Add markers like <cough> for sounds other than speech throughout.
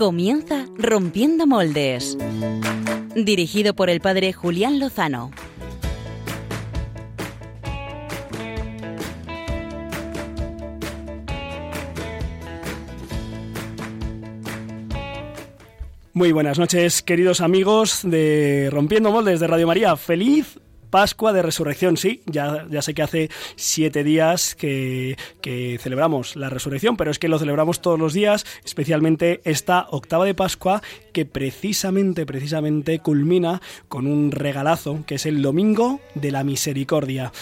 Comienza Rompiendo Moldes. Dirigido por el padre Julián Lozano. Muy buenas noches, queridos amigos de Rompiendo Moldes de Radio María. Feliz Pascua de Resurrección, sí, ya, ya sé que hace siete días que, que, celebramos la resurrección, pero es que lo celebramos todos los días, especialmente esta octava de Pascua que precisamente, precisamente culmina con un regalazo que es el Domingo de la Misericordia.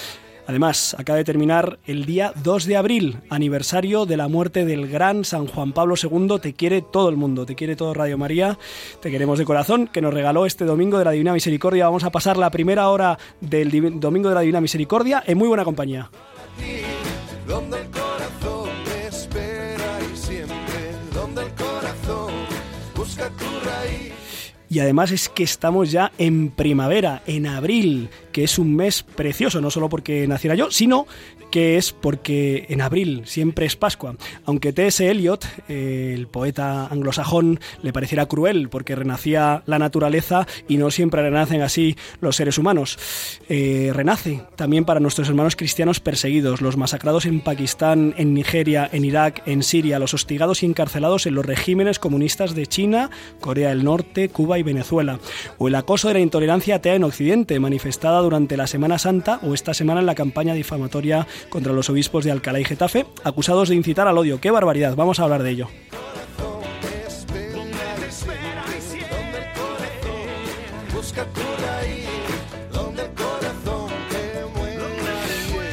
Además, acaba de terminar el día 2 de abril, aniversario de la muerte del gran San Juan Pablo II. Te quiere todo el mundo, te quiere todo Radio María, te queremos de corazón, que nos regaló este Domingo de la Divina Misericordia. Vamos a pasar la primera hora del Domingo de la Divina Misericordia en muy buena compañía. Y además es que estamos ya en primavera, en abril, que es un mes precioso, no solo porque naciera yo, sino que es porque en abril siempre es Pascua. Aunque T.S. Eliot, el poeta anglosajón, le pareciera cruel porque renacía la naturaleza y no siempre renacen así los seres humanos. Eh, renace también para nuestros hermanos cristianos perseguidos, los masacrados en Pakistán, en Nigeria, en Irak, en Siria, los hostigados y encarcelados en los regímenes comunistas de China, Corea del Norte, Cuba y Venezuela. O el acoso de la intolerancia atea en Occidente, manifestada durante la Semana Santa o esta semana en la campaña difamatoria contra los obispos de Alcalá y Getafe, acusados de incitar al odio. ¡Qué barbaridad! Vamos a hablar de ello.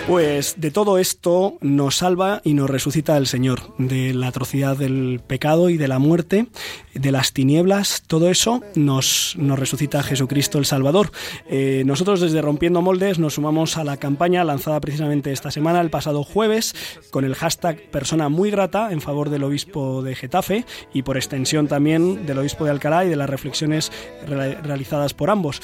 Pues de todo esto nos salva y nos resucita el Señor, de la atrocidad del pecado y de la muerte, de las tinieblas, todo eso nos, nos resucita Jesucristo el Salvador. Eh, nosotros desde Rompiendo Moldes nos sumamos a la campaña lanzada precisamente esta semana, el pasado jueves, con el hashtag Persona muy grata en favor del obispo de Getafe y por extensión también del obispo de Alcalá y de las reflexiones realizadas por ambos.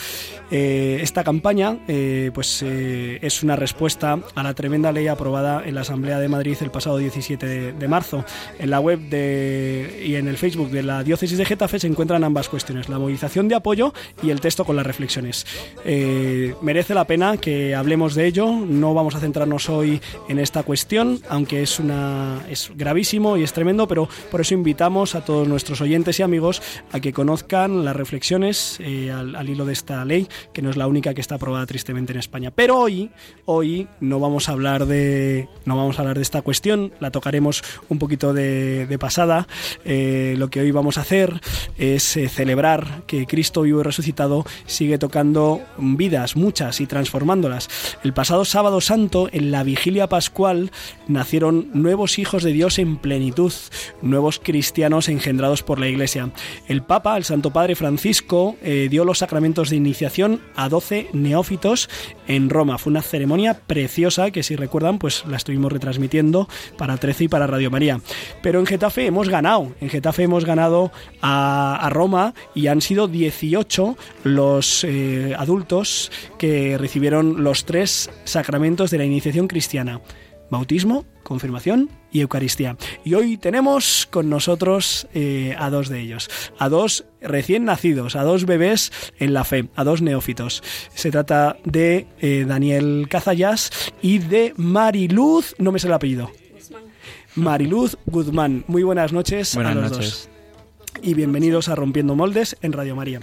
Eh, esta campaña eh, pues, es una respuesta a la tremenda ley aprobada en la Asamblea de Madrid el pasado 17 de, marzo. En la web de, y en el Facebook de la Diócesis de Getafe se encuentran ambas cuestiones, la movilización de apoyo y el texto con las reflexiones. Eh, merece la pena que hablemos de ello, no vamos a centrarnos hoy en esta cuestión, aunque es, una, es gravísimo y es tremendo, pero por eso invitamos a todos nuestros oyentes y amigos a que conozcan las reflexiones eh, al, al hilo de esta ley, que no es la única que está aprobada tristemente en España. Pero hoy, hoy no vamos a hablar de no vamos a hablar de esta cuestión, la tocaremos un poquito de, pasada. Eh, lo que hoy vamos a hacer es eh, celebrar que Cristo vivo y resucitado sigue tocando vidas, muchas, y transformándolas. El pasado sábado santo, en la vigilia pascual, nacieron nuevos hijos de Dios en plenitud, nuevos cristianos engendrados por la Iglesia. El Papa, el Santo Padre Francisco, eh, dio los sacramentos de iniciación a 12 neófitos en Roma. Fue una ceremonia preciosa que si recuerdan pues la estuvimos retransmitiendo para 13 y para Radio María. Pero en Getafe hemos ganado, en Getafe hemos ganado a, Roma y han sido 18 los eh, adultos que recibieron los tres sacramentos de la iniciación cristiana. Bautismo, confirmación y Eucaristía. Y hoy tenemos con nosotros eh, a dos de ellos, a dos recién nacidos, a dos bebés en la fe, a dos neófitos. Se trata de eh, Daniel Cazallas y de Mariluz, no me sé el apellido. Mariluz Guzmán. Muy buenas noches buenas a los noches. dos y bienvenidos a Rompiendo Moldes en Radio María.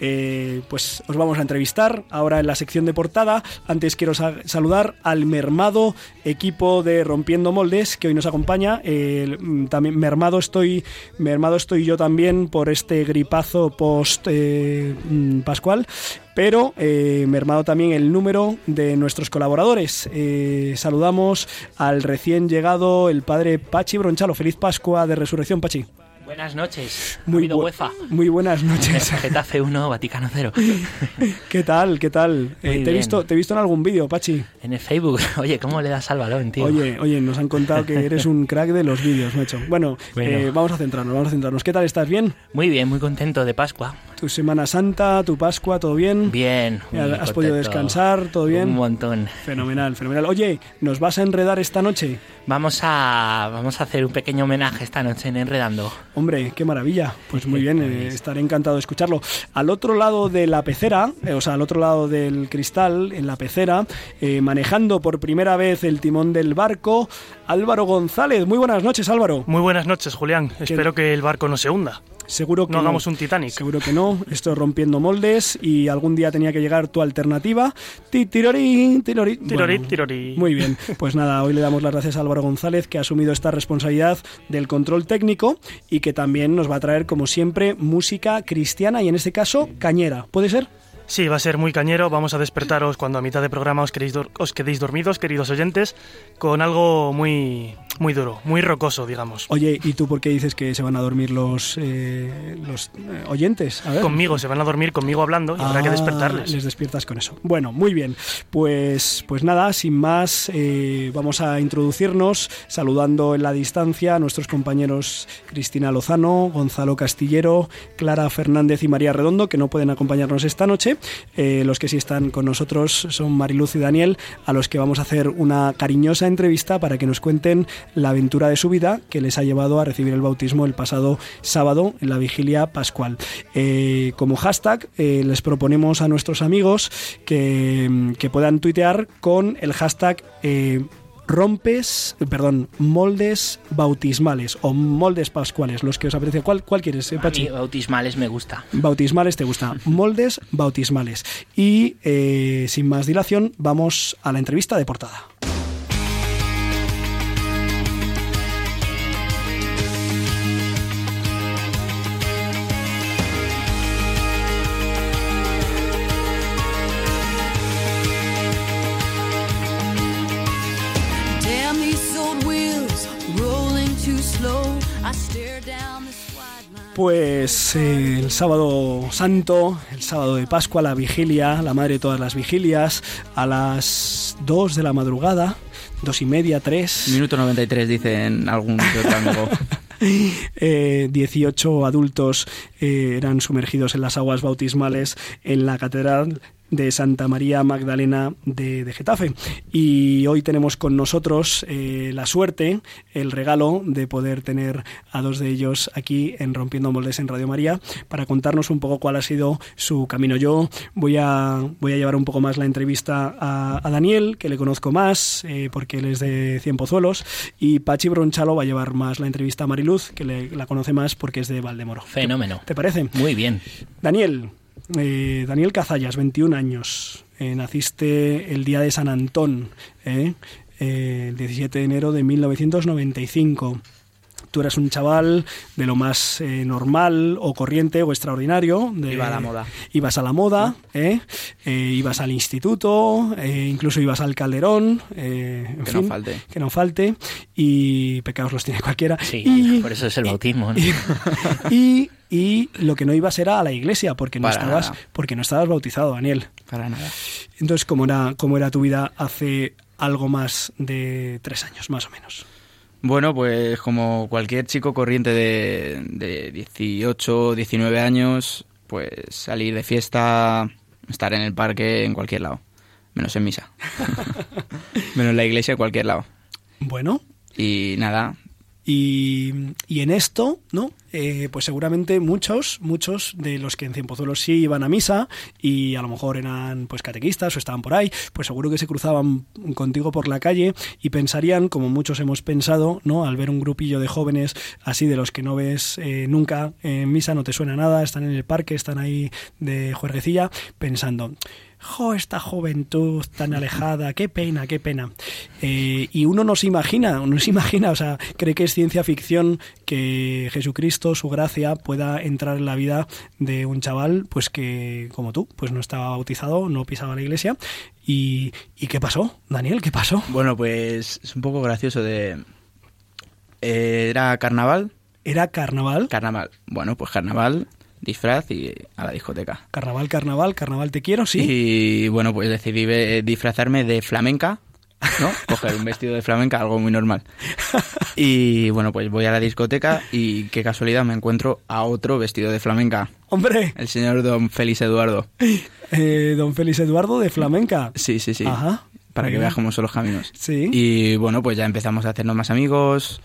Eh, pues os vamos a entrevistar ahora en la sección de portada. Antes quiero saludar al mermado equipo de Rompiendo Moldes que hoy nos acompaña. Eh, también mermado estoy, mermado estoy yo también por este gripazo post eh, mm, pascual pero eh, mermado también el número de nuestros colaboradores. Saludamos al recién llegado el padre Pachi Bronchalo. Feliz Pascua de Resurrección, Pachi. Buenas noches. Muy, bu UEFA. muy buenas noches. Getafe 1, Vaticano 0. <laughs> ¿Qué tal? ¿Qué tal? Eh, te, he visto, te he visto en algún vídeo, Pachi. En el Facebook. <laughs> Oye, ¿cómo le das al balón, tío? Oye, oye, nos han contado que eres un crack de los vídeos, macho. Bueno, Bueno. eh, vamos a centrarnos, vamos a centrarnos. ¿Qué tal? ¿Estás bien? Muy bien, muy contento de Pascua. ¿Tu Semana Santa, tu Pascua, todo bien? Bien. ¿Has contento. podido descansar? ¿Todo bien? Un montón. Fenomenal, fenomenal. Oye, ¿nos vas a enredar esta noche? Vamos a, vamos a hacer un pequeño homenaje esta noche en Enredando. Hombre, qué maravilla. Pues muy bien, eh, estaré encantado de escucharlo. Al otro lado de la pecera, eh, o sea, al otro lado del cristal, en la pecera, eh, manejando por primera vez el timón del barco, Álvaro González. Muy buenas noches, Álvaro. Muy buenas noches, Julián. Espero que el barco no se hunda. Seguro que no hagamos un Titanic. Seguro que no. Estoy rompiendo moldes y algún día tenía que llegar tu alternativa. Tirori. Tirori, tirori. Muy bien. Pues nada, hoy le damos las gracias a Álvaro González que ha asumido esta responsabilidad del control técnico y que también nos va a traer, como siempre, música cristiana y en este caso, cañera. ¿Puede ser? Sí, va a ser muy cañero. Vamos a despertaros cuando a mitad de programa os, os quedéis dormidos, queridos oyentes, con algo muy, muy duro, muy rocoso, digamos. Oye, ¿y tú por qué dices que se van a dormir los, eh, los eh, oyentes? Conmigo, se van a dormir conmigo hablando y habrá que ah, despertarles. Les despiertas con eso. Bueno, muy bien. Pues, pues nada, sin más, eh, vamos a introducirnos saludando en la distancia a nuestros compañeros Cristina Lozano, Gonzalo Castillero, Clara Fernández y María Redondo, que no pueden acompañarnos esta noche. Eh, los que sí están con nosotros son Mariluz y Daniel, a los que vamos a hacer una cariñosa entrevista para que nos cuenten la aventura de su vida que les ha llevado a recibir el bautismo el pasado sábado en la vigilia pascual. Eh, como hashtag eh, les proponemos a nuestros amigos que, que, puedan tuitear con el hashtag rompes, perdón, moldes bautismales o moldes pascuales, los que os apetece. ¿Cuál, cuál quieres, eh, Pachi? bautismales me gusta. Bautismales te gusta. moldes bautismales. Y eh, sin más dilación, vamos a la entrevista de portada. Pues eh, el sábado santo, el sábado de Pascua, la vigilia, la madre de todas las vigilias, a las 2 de la madrugada, dos y media, tres. Minuto 93, dicen algún otro amigo. <laughs> eh, 18 adultos eh, eran sumergidos en las aguas bautismales en la catedral de Santa María Magdalena de, Getafe. Y hoy tenemos con nosotros eh, la suerte, el regalo de poder tener a dos de ellos aquí en Rompiendo Moldes en Radio María para contarnos un poco cuál ha sido su camino. Yo voy a, voy a llevar un poco más la entrevista a, Daniel, que le conozco más eh, porque él es de Cienpozuelos, y Pachi Bronchalo va a llevar más la entrevista a Mariluz, que le, la conoce más porque es de Valdemoro. Fenómeno. ¿Te parece? Muy bien. Daniel, eh, Daniel Cazallas, 21 años. Eh, naciste el día de San Antón, eh, el 17 de enero de 1995 tú eras un chaval de lo más normal o corriente o extraordinario. De, Iba a la moda. Ibas a la moda, ibas al instituto, incluso ibas al calderón. que no falte. Que no falte. Y pecados los tiene cualquiera. Sí, por eso es el bautismo. <laughs> y y lo que no ibas era a la iglesia porque no estabas porque no estabas bautizado, Daniel. Para nada. Entonces, ¿cómo era, cómo era tu vida hace algo más de tres años, más o menos? Bueno, pues como cualquier chico corriente de, de 18, 19 años, pues salir de fiesta, estar en el parque, en cualquier lado. Menos en misa. <laughs> menos en la iglesia, en cualquier lado. Bueno. Y nada, y, en esto, ¿no? Eh, pues seguramente muchos, muchos de los que en Cienpozuelos sí iban a misa y a lo mejor eran pues catequistas o estaban por ahí, pues seguro que se cruzaban contigo por la calle y pensarían, como muchos hemos pensado, ¿no? Al ver un grupillo de jóvenes así de los que no ves eh, nunca en misa, no te suena nada, están en el parque, están ahí de juerguecilla, pensando, jo, esta juventud tan alejada, qué pena, qué pena. Eh, y uno no se imagina, uno se imagina, o sea, cree que es ciencia ficción que Jesucristo, su gracia, pueda entrar en la vida de un chaval, pues que, como tú, pues no estaba bautizado, no pisaba la iglesia. ¿Y, ¿y qué pasó, Daniel? ¿Qué pasó? Bueno, pues es un poco gracioso de... Eh, era carnaval. ¿Era carnaval? Carnaval. Bueno, pues carnaval disfraz y a la discoteca. Carnaval, carnaval, carnaval te quiero, sí. Y bueno, pues decidí disfrazarme de flamenca, ¿no? <laughs> Coger un vestido de flamenca, algo muy normal. Y bueno, pues voy a la discoteca y qué casualidad me encuentro a otro vestido de flamenca. ¡Hombre! El señor don Félix Eduardo. <laughs> Eh, don Félix Eduardo de flamenca. Sí, sí, sí. Ajá. Para que veas cómo son los caminos. Sí. Y bueno, pues ya empezamos a hacernos más amigos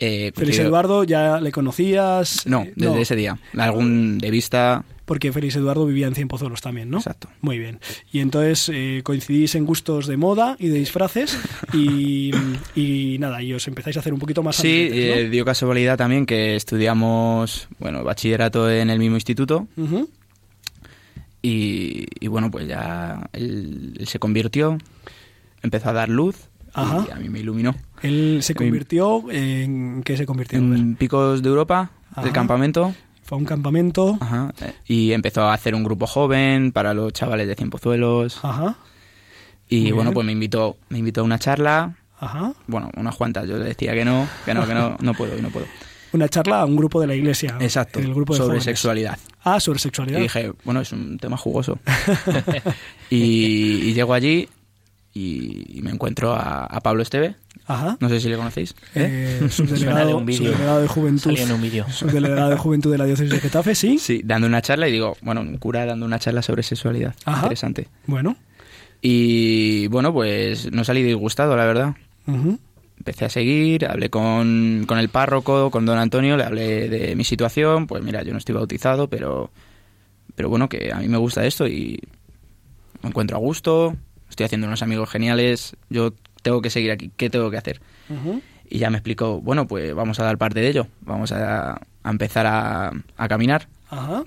Eh, Félix Eduardo ya le conocías. No, Eh, desde ese día. Algún de vista. Porque Félix Eduardo vivía en Cienpozuelos también, ¿no? Exacto. Muy bien. Y entonces eh, coincidís en gustos de moda y de disfraces y, y nada, y os empezáis a hacer un poquito más Sí, ¿no? eh, dio casualidad también que estudiamos, bueno, bachillerato en el mismo instituto y, y bueno, pues ya él, él se convirtió, empezó a dar luz Ajá. y a mí me iluminó. Él se convirtió en... ¿Qué se convirtió? En Picos de Europa, Ajá. del campamento, Fue a un campamento. ajá, y empezó a hacer un grupo joven para los chavales de Cienpozuelos Ajá, y Muy bueno, bien. pues me invitó, me invitó a una charla, ajá. bueno, unas cuantas, yo le decía que no, que no, que no, no puedo, y no puedo. Una charla a un grupo de la iglesia. Exacto, el grupo de sobre jóvenes. sexualidad. Ah, sobre sexualidad. Y dije, bueno, es un tema jugoso. <laughs> <laughs> y, y llego allí y, y me encuentro a, a Pablo Esteve. Ajá. No sé si le conocéis. Eh, <laughs> de subdelegado, un vídeo. subdelegado de juventud. Salió en un vídeo. Subdelegado de juventud de la diócesis de Getafe, sí. Sí, dando una charla y digo, bueno, un cura dando una charla sobre sexualidad. Ajá. Interesante. Bueno. Y bueno, pues no salí disgustado, la verdad. Ujú. Empecé a seguir, hablé con, con el párroco, con don Antonio, le hablé de mi situación. Pues mira, yo no estoy bautizado, pero, pero bueno, que a mí me gusta esto y me encuentro a gusto, estoy haciendo unos amigos geniales, yo tengo que seguir aquí, ¿qué tengo que hacer? Y ya me explicó, bueno, pues vamos a dar parte de ello, vamos a, a empezar a, a caminar, Ajá.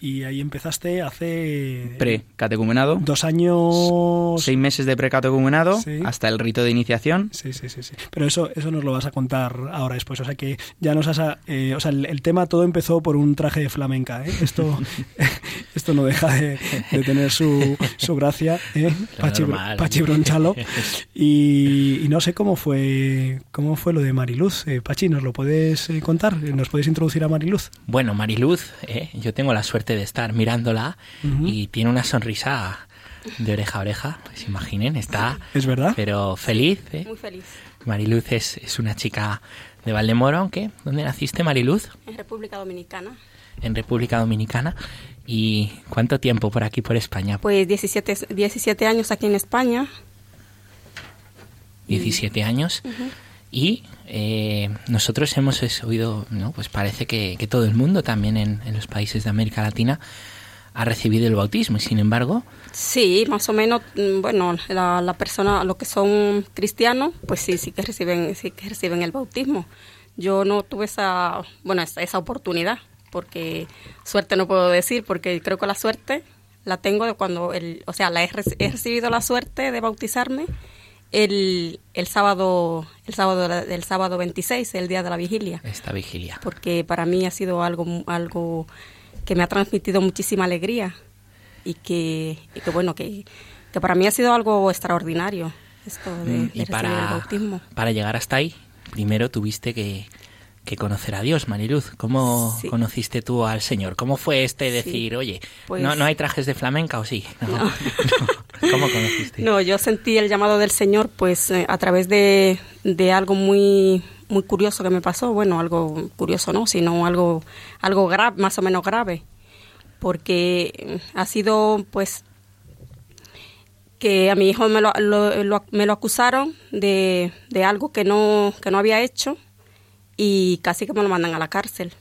Y ahí empezaste hace... pre-catecumenado, Dos años... seis meses de pre-catecumenado Sí. hasta el rito de iniciación. Sí, sí, sí, sí. Pero eso, eso nos lo vas a contar ahora después. O sea que ya nos has... a- eh, o sea, el, el tema todo empezó por un traje de flamenca. ¿eh? Esto, <laughs> esto no deja de, de tener su, su gracia. ¿eh? Pachi. Pachi Bronchalo. Y, y no sé cómo fue cómo fue lo de Mariluz. Eh, Pachi, ¿nos lo puedes eh, contar? ¿Nos puedes introducir a Mariluz? Bueno, Mariluz, eh, yo tengo la suerte de estar mirándola y tiene una sonrisa de oreja a oreja, pues imaginen, está ¿Es verdad? pero feliz. eh. Muy feliz. Mariluz es, es una chica de Valdemoro, aunque ¿dónde naciste, Mariluz? En República Dominicana. En República Dominicana. ¿Y cuánto tiempo por aquí, por España? Pues 17, 17 años aquí en España. 17 años. Y eh, nosotros hemos oído, ¿no? Pues parece que, que todo el mundo también en, los países de América Latina ha recibido el bautismo y sin embargo, Sí, más o menos, mm, bueno, la, la persona, los que son cristianos, pues sí, sí que reciben, sí que reciben el bautismo. Yo no tuve esa, bueno, esa, esa oportunidad, porque suerte no puedo decir, porque creo que la suerte la tengo de cuando, el, o sea, la he recibido la suerte de bautizarme el, el sábado, el sábado, el sábado 26, el día de la vigilia. esta vigilia. porque para mí ha sido algo, algo que me ha transmitido muchísima alegría y que, y que bueno, que, que para mí ha sido algo extraordinario esto de, de Mm, recibir y para, el bautismo. para llegar hasta ahí, primero tuviste que, que conocer a Dios, Mariluz. ¿Cómo Sí. conociste tú al Señor? ¿Cómo fue este Sí. decir, oye, Pues- ¿no, ¿no hay trajes de flamenca o sí? <laughs> No. No. No. <laughs> ¿Cómo conociste? No, yo sentí el llamado del Señor pues eh, a través de, de algo muy muy curioso que me pasó, bueno, algo curioso no, sino algo algo grave, más o menos grave, porque eh, ha sido pues que a mi hijo me lo, lo- lo- me lo acusaron de, de algo que no, que no había hecho y casi que me lo mandan a la cárcel.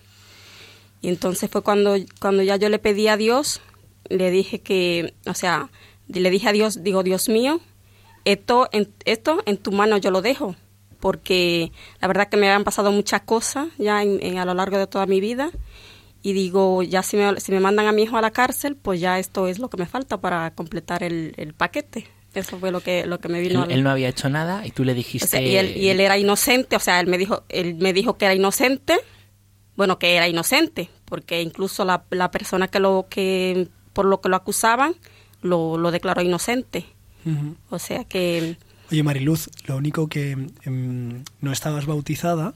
Y entonces fue cuando, cuando ya yo le pedí a Dios, le dije que, o sea, le dije a Dios, digo, Dios mío, esto en, esto en tu mano yo lo dejo, porque la verdad que me habían pasado muchas cosas ya en- en- a lo largo de toda mi vida. Y digo, ya si me, si me mandan a mi hijo a la cárcel, pues ya esto es lo que me falta para completar el, el paquete. Eso fue lo que, lo que me vino Él, él no había hecho nada y tú le dijiste... o sea, y, él, y él era inocente, o sea, él me dijo, él me dijo que era inocente, bueno, que era inocente, porque incluso la, la persona que lo que por lo que lo acusaban lo, lo declaró inocente. O sea que Oye, Mariluz, lo único que em, no estabas bautizada,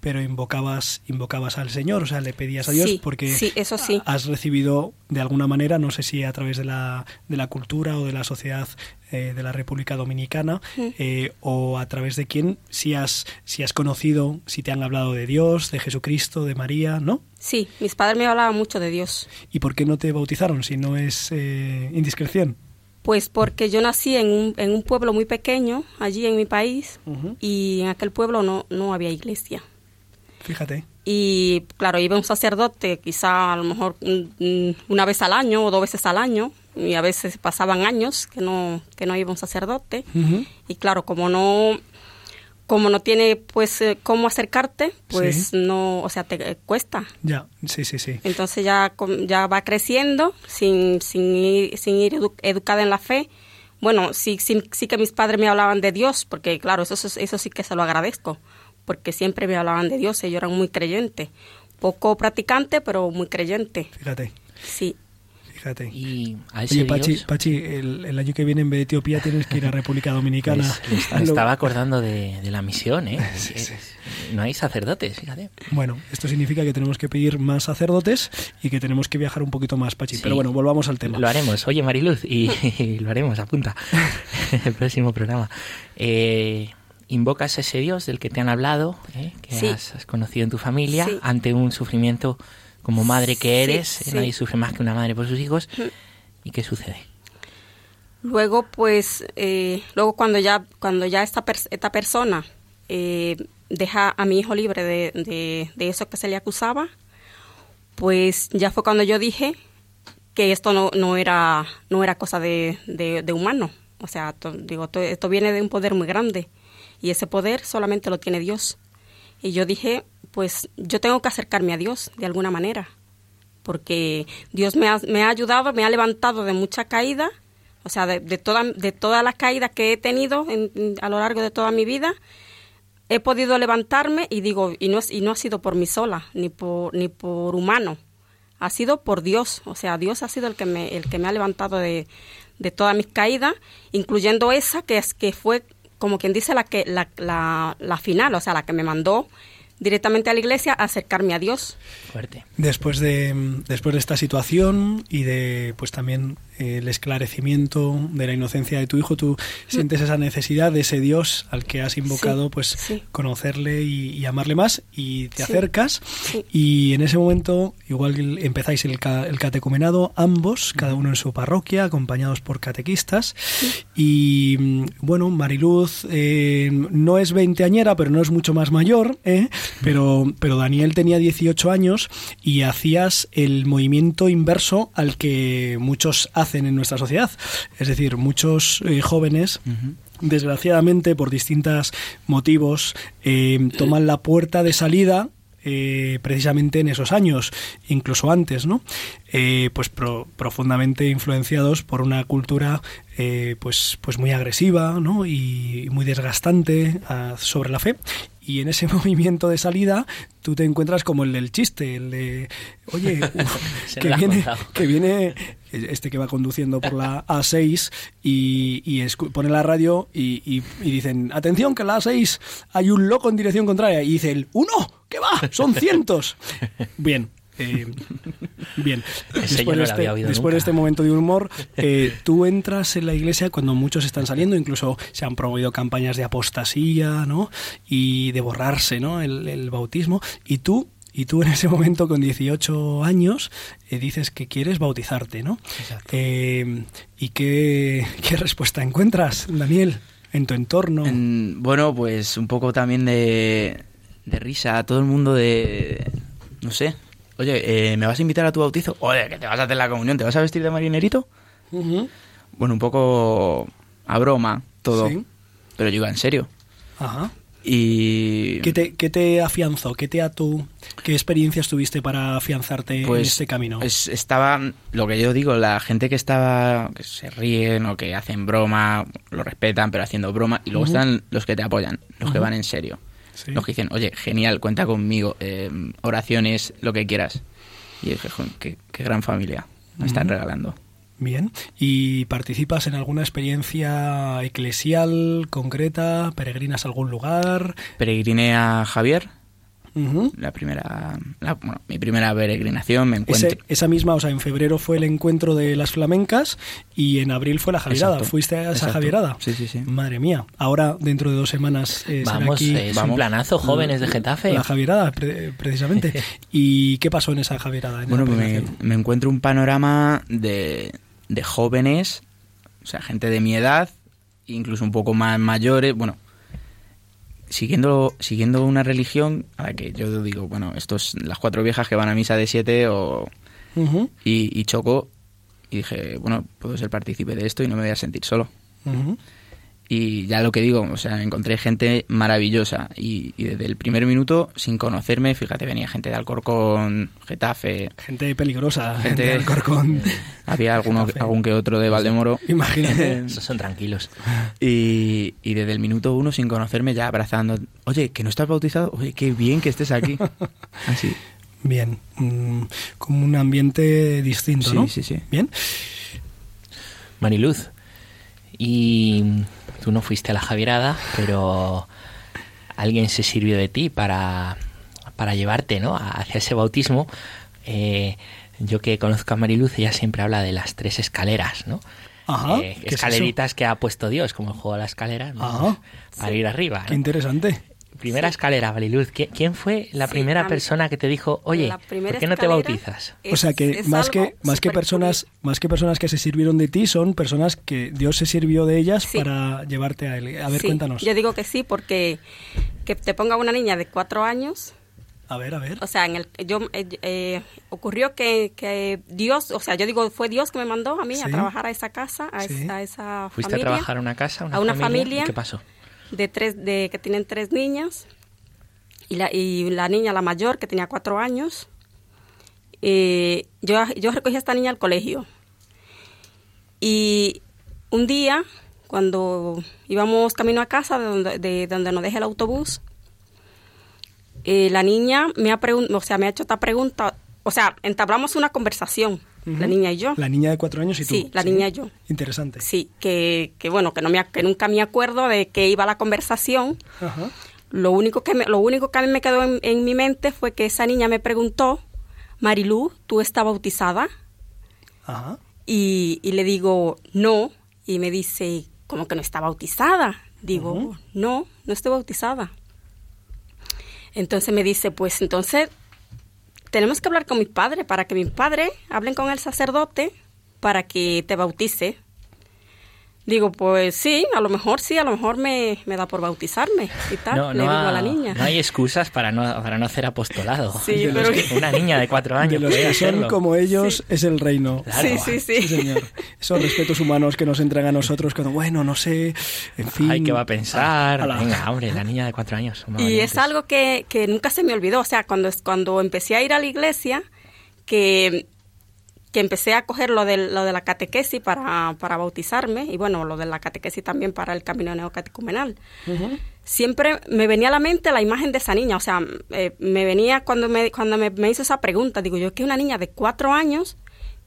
pero invocabas invocabas al Señor, o sea, le pedías a Dios Sí, porque sí, eso sí. has recibido de alguna manera, no sé si a través de la, de la cultura o de la sociedad eh, de la República Dominicana eh, o a través de quién, si has, si has conocido, si te han hablado de Dios, de Jesucristo, de María, ¿no? sí, mis padres me hablaban mucho de Dios. ¿Y por qué no te bautizaron si no es eh, indiscreción? Pues porque yo nací en un, en un pueblo muy pequeño, allí en mi país, y en aquel pueblo no, no había iglesia. Fíjate. Y claro, iba un sacerdote quizá a lo mejor una vez al año o dos veces al año y a veces pasaban años que no que no iba un sacerdote y claro como no como no tiene pues eh, cómo acercarte pues Sí. no o sea te eh, cuesta. Ya, sí, sí, sí. entonces ya ya va creciendo sin sin ir, sin ir edu- educada en la fe. Bueno sí, sí sí que mis padres me hablaban de Dios porque claro eso eso, eso sí que se lo agradezco porque siempre me hablaban de Dios ellos eran muy creyentes. Poco practicante pero muy creyente. Fíjate, sí fíjate. Y a ese Oye, Pachi, Dios, Pachi el, el año que viene en vez de Etiopía tienes que ir a República <laughs> Dominicana. pues, me <laughs> Lo- estaba acordando de, de la misión, ¿eh? <laughs> No hay sacerdotes, fíjate. Bueno, esto significa que tenemos que pedir más sacerdotes y que tenemos que viajar un poquito más, Pachi. Sí. Pero bueno, volvamos al tema. Lo haremos. Oye, Mariluz, y, y lo haremos, apunta. El próximo programa. Eh, invocas a ese Dios del que te han hablado, ¿eh? que Sí. has, has conocido en tu familia, Sí. ante un sufrimiento como madre que eres. sí. Nadie sufre más que una madre por sus hijos. ¿Y qué sucede? Luego, pues, eh, luego cuando ya, cuando ya esta, pers- esta persona eh, deja a mi hijo libre de, de- de eso que se le acusaba, pues ya fue cuando yo dije que esto no, no era, no era cosa de, de- de humano. O sea, to- digo, to- esto viene de un poder muy grande y ese poder solamente lo tiene Dios. Y yo dije, pues yo tengo que acercarme a Dios de alguna manera, porque Dios me ha, me ha ayudado, me ha levantado de mucha caída, o sea, de, de, toda, de todas las caídas que he tenido en- a lo largo de toda mi vida, he podido levantarme y digo, y no, y no ha sido por mí sola, ni por, ni por humano, ha sido por Dios, o sea, Dios ha sido el que me, el que me ha levantado de, de todas mis caídas, incluyendo esa que es que fue como quien dice la que la, la, la final, o sea, la que me mandó directamente a la iglesia a acercarme a Dios. Fuerte. Después de, después de esta situación y de pues también el esclarecimiento de la inocencia de tu hijo, tú sientes esa necesidad de ese Dios al que has invocado, Sí, pues sí. conocerle y, y amarle más y te Sí, acercas y en ese momento igual empezáis el, ca- el catecumenado ambos, cada uno en su parroquia, acompañados por catequistas. Y mm, bueno, Mariluz eh, no es veinteañera, pero no es mucho más mayor, ¿eh? pero, pero Daniel tenía 18 años y hacías el movimiento inverso al que muchos hacen en nuestra sociedad. Es decir, muchos eh, jóvenes desgraciadamente por distintos motivos eh, toman la puerta de salida eh, precisamente en esos años, incluso antes, ¿no? Eh, pues pro- profundamente influenciados por una cultura pues, pues muy agresiva, ¿no? Y muy desgastante ah, sobre la fe. Y en ese <laughs> movimiento de salida tú te encuentras como el del chiste, el de, oye, <laughs> que viene, que viene este que va conduciendo por la A6 y, pone la radio y, y- y dicen, atención que en la A6 hay un loco en dirección contraria. Y dice él, uno, ¿qué va? Son cientos. <laughs> Bien. eh, bien. No este, después de este momento de humor, eh, tú entras en la iglesia cuando muchos están saliendo, incluso se han promovido campañas de apostasía, ¿no? Y de borrarse, ¿no? El, el bautismo. Y tú, y tú en ese momento con 18 años eh, dices que quieres bautizarte, ¿no? Eh, ¿Y qué, qué respuesta encuentras, Daniel, en tu entorno? En- bueno, pues un poco también de, de risa. Todo el mundo de... No sé. Oye, eh, ¿me vas a invitar a tu bautizo? Oye, que te vas a hacer la comunión. ¿Te vas a vestir de marinerito? Ujú. Bueno, un poco a broma todo. Sí. Pero yo iba en serio. Ajá. Y... ¿Qué te, qué te afianzó? ¿Qué te ató? ¿Qué experiencias tuviste para afianzarte en este camino? Pues estaban, lo que yo digo, la gente que estaba, que se ríen o que hacen broma, lo respetan, pero haciendo broma, y luego están los que te apoyan, los que van en serio. Sí. Los que dicen, oye, genial, cuenta conmigo, eh, oraciones, lo que quieras. Y dije, "Jo, qué, qué gran familia me están regalando. Bien. ¿Y participas en alguna experiencia eclesial concreta? ¿Peregrinas a algún lugar? Peregriné a Javier, la primera, la- bueno, mi primera peregrinación, me Ese- encuentro. esa misma, o sea, en febrero fue el encuentro de las flamencas y en abril fue la Javierada. Exacto, ¿Fuiste a esa exacto. Javierada? Sí, sí, sí. Madre mía. Ahora, dentro de dos semanas, eh, será Vamos, aquí es un vamos. planazo, jóvenes de Getafe. la Javierada, pre- precisamente. <laughs> ¿Y qué pasó en esa Javierada? en Bueno, pues me encuentro un panorama de, de jóvenes, o sea, gente de mi edad, incluso un poco más mayores, bueno, siguiendo, siguiendo una religión a la que yo digo, bueno, estos las cuatro viejas que van a misa de siete o... Y, y choco y dije, bueno, puedo ser partícipe de esto y no me voy a sentir solo. Y ya lo que digo, o sea, encontré gente maravillosa y, y desde el primer minuto, sin conocerme, fíjate, venía gente de Alcorcón, Getafe, Gente peligrosa, gente, de Alcorcón. <laughs> había alguno, algún que otro de Valdemoro. <laughs> Imagínate. <laughs> Esos son tranquilos. Y, y desde el minuto uno, sin conocerme, ya abrazando. Oye, que no estás bautizado. Oye, qué bien que estés aquí. Así. Bien, mm, como un ambiente distinto, Sí, ¿no? sí, sí. Bien. Mariluz, y tú no fuiste a la Javierada, pero alguien se sirvió de ti para, para llevarte ¿no? hacia ese bautismo. Eh, yo que conozco a Mariluz, ella siempre habla de las tres escaleras, ¿no? Ajá, Eh, ¿qué es escaleritas que ha puesto Dios, como el juego de la escalera, ¿no? Ajá. para ir arriba. Qué ¿no? interesante. Primera escalera, Mariluz. ¿Qui- ¿Quién fue la Sí, primera persona que te dijo, oye, ¿por qué no te bautizas? o sea que más que más que personas más que personas que se sirvieron de ti son personas que Dios se sirvió de ellas Sí. para llevarte a él. A ver, Sí, cuéntanos. Yo digo que sí, porque que te ponga una niña de cuatro años, A ver, a ver. o sea, en el, yo eh, eh, ocurrió que, que Dios, o sea, yo digo, fue Dios que me mandó a mí Sí. a trabajar a esa casa, a, Sí. esa, a esa ¿Fuiste familia, a trabajar a una casa, a una, a una familia. ¿Y ¿Qué pasó? De tres, de que tienen tres niñas y la, y la niña, la mayor, que tenía cuatro años. eh, yo, yo recogí a esta niña al colegio. Y un día, cuando íbamos camino a casa, de donde, de donde nos deja el autobús, eh, la niña me ha, o sea, me ha hecho esta pregunta. O sea, entablamos una conversación, la niña y yo. La niña de cuatro años y tú. Sí, la niña y yo. Interesante. Sí, que, que bueno, que, no me, que nunca me acuerdo de qué iba la conversación. Ajá. Lo único que me, lo único que a mí me quedó en, en mi mente fue que esa niña me preguntó, Marilú, ¿tú estás bautizada? Ajá. Y, y le digo, no. Y me dice, ¿cómo que no está bautizada? Digo, no, no estoy bautizada. Entonces me dice, pues entonces tenemos que hablar con mi padre para que mi padre hablen con el sacerdote para que te bautice. Digo, pues sí, a lo mejor sí, a lo mejor me, me da por bautizarme y tal. No, Le no, digo a la niña. no hay excusas para no, para no hacer apostolado. <laughs> Sí, pero- que- Una niña de cuatro años De los que son hacerlo. como ellos es el reino. Claro. Sí, sí, sí. Sí, señor. Esos respetos humanos que nos entregan a nosotros, cuando, bueno, no sé, en fin. Ay, ¿qué va a pensar? Ala. Venga, hombre, la niña de cuatro años. Y valientes. es algo que, que nunca se me olvidó. O sea, cuando, es- cuando empecé a ir a la iglesia, que, que empecé a coger lo de, lo de la catequesis para, para bautizarme, y bueno, lo de la catequesis también para el camino neocatecumenal. Siempre me venía a la mente la imagen de esa niña. O sea, eh, me venía cuando, me, cuando me, me hizo esa pregunta, digo yo, que una niña de cuatro años,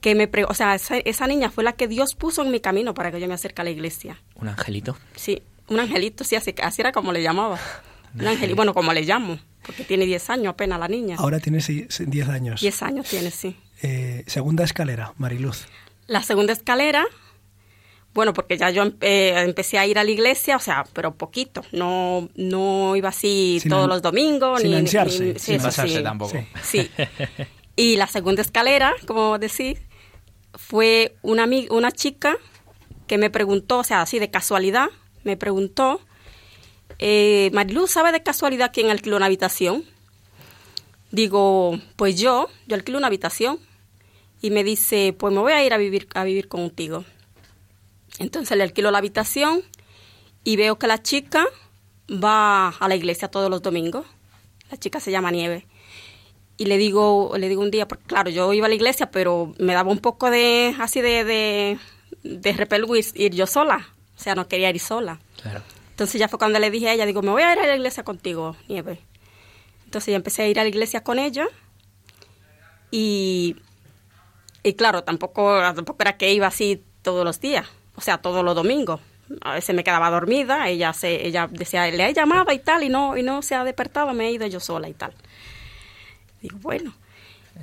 que me pre- o sea, esa, esa niña fue la que Dios puso en mi camino para que yo me acerque a la iglesia. Un angelito. Sí, un angelito, sí, así, así era como le llamaba. Un angelito, bueno, como le llamo, porque tiene 10 años apenas la niña. Ahora tiene seis- 10 años. 10 años tiene, sí. Eh, segunda escalera, Mariluz. La segunda escalera, bueno, porque ya yo em- eh, empecé a ir a la iglesia, o sea, pero poquito. No, no iba así Sin todos los domingos. sin ni, ansiarse, ni- sin sí, pasarse sí. tampoco. Sí. Sí. <laughs> Y la segunda escalera, como decís, fue una, una chica que me preguntó, o sea, así de casualidad, me preguntó, eh, Marilu, ¿sabe de casualidad quién alquiló una habitación? Digo, pues yo, yo alquilo una habitación. Y me dice, pues me voy a ir a vivir, a vivir contigo. Entonces le alquilo la habitación y veo que la chica va a la iglesia todos los domingos. La chica se llama Nieve. Y le digo, le digo un día, porque claro, yo iba a la iglesia, pero me daba un poco de, así de, de, ir yo sola. O sea, no quería ir sola. Claro. Entonces ya fue cuando le dije a ella, digo, me voy a ir a la iglesia contigo, Nieve. Entonces ya empecé a ir a la iglesia con ella. Y, y claro, tampoco, tampoco era que iba así todos los días, o sea, todos los domingos. A veces me quedaba dormida, ella se, ella decía, le he llamado y tal, y no, y no se ha despertado, me he ido yo sola y tal. Digo, bueno.